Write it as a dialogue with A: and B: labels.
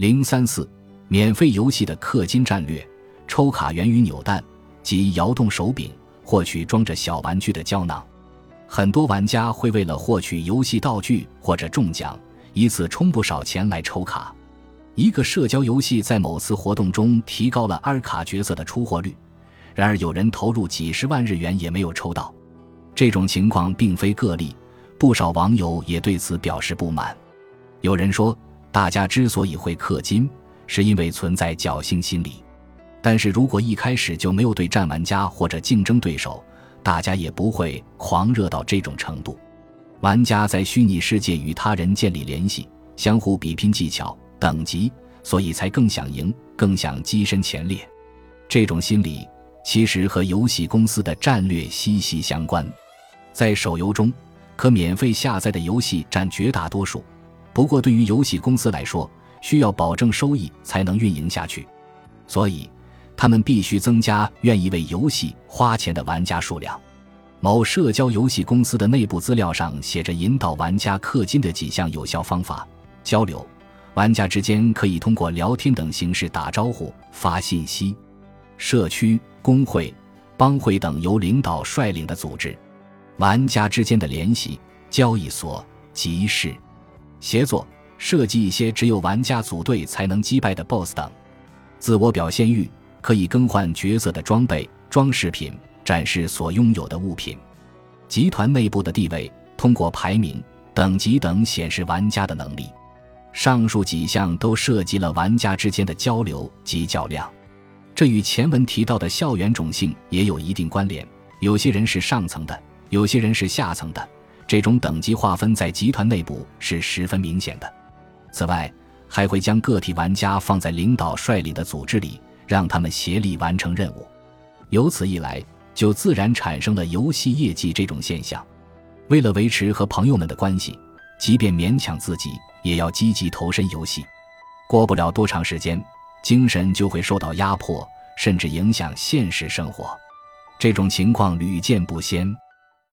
A: 零三四，免费游戏的氪金战略。抽卡源于扭蛋，即摇动手柄获取装着小玩具的胶囊。很多玩家会为了获取游戏道具或者中奖，以此充不少钱来抽卡。一个社交游戏在某次活动中提高了二卡角色的出货率，然而有人投入几十万日元也没有抽到。这种情况并非个例，不少网友也对此表示不满。有人说，大家之所以会氪金，是因为存在侥幸心理。但是如果一开始就没有对战玩家或者竞争对手，大家也不会狂热到这种程度。玩家在虚拟世界与他人建立联系，相互比拼技巧、等级，所以才更想赢，更想跻身前列。这种心理其实和游戏公司的战略息息相关。在手游中，可免费下载的游戏占绝大多数，不过对于游戏公司来说，需要保证收益才能运营下去，所以。他们必须增加愿意为游戏花钱的玩家数量。某社交游戏公司的内部资料上写着引导玩家氪金的几项有效方法：交流，玩家之间可以通过聊天等形式打招呼、发信息；社区、工会、帮会等由领导率领的组织；玩家之间的联系、交易所、集市；协作，设计一些只有玩家组队才能击败的 BOSS 等；自我表现欲。可以更换角色的装备、装饰品，展示所拥有的物品。集团内部的地位，通过排名、等级等显示玩家的能力。上述几项都涉及了玩家之间的交流及较量，这与前文提到的校园种姓也有一定关联。有些人是上层的，有些人是下层的，这种等级划分在集团内部是十分明显的。此外，还会将个体玩家放在领导率领的组织里。让他们协力完成任务，由此一来，就自然产生了游戏业绩这种现象。为了维持和朋友们的关系，即便勉强自己，也要积极投身游戏。过不了多长时间，精神就会受到压迫，甚至影响现实生活。这种情况屡见不鲜。